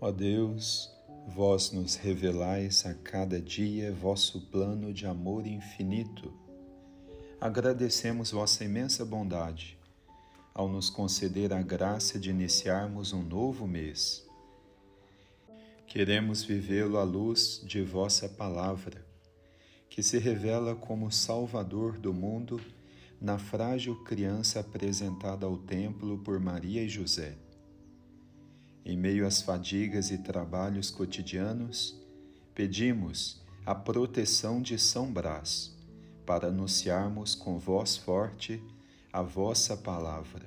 Ó Deus, vós nos revelais a cada dia vosso plano de amor infinito. Agradecemos vossa imensa bondade ao nos conceder a graça de iniciarmos um novo mês. Queremos vivê-lo à luz de vossa palavra, que se revela como Salvador do mundo na frágil criança apresentada ao templo por Maria e José em meio às fadigas e trabalhos cotidianos, pedimos a proteção de São Brás para anunciarmos com voz forte a vossa palavra.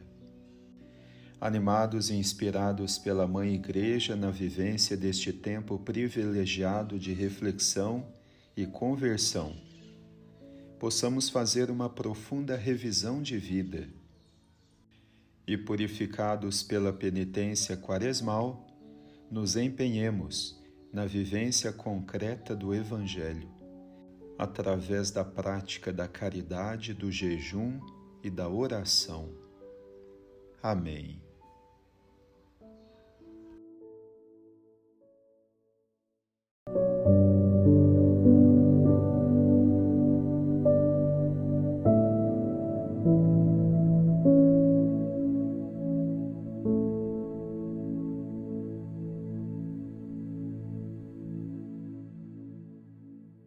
Animados e inspirados pela Mãe Igreja na vivência deste tempo privilegiado de reflexão e conversão, possamos fazer uma profunda revisão de vida e purificados pela penitência quaresmal, nos empenhemos na vivência concreta do Evangelho, através da prática da caridade, do jejum e da oração. Amém.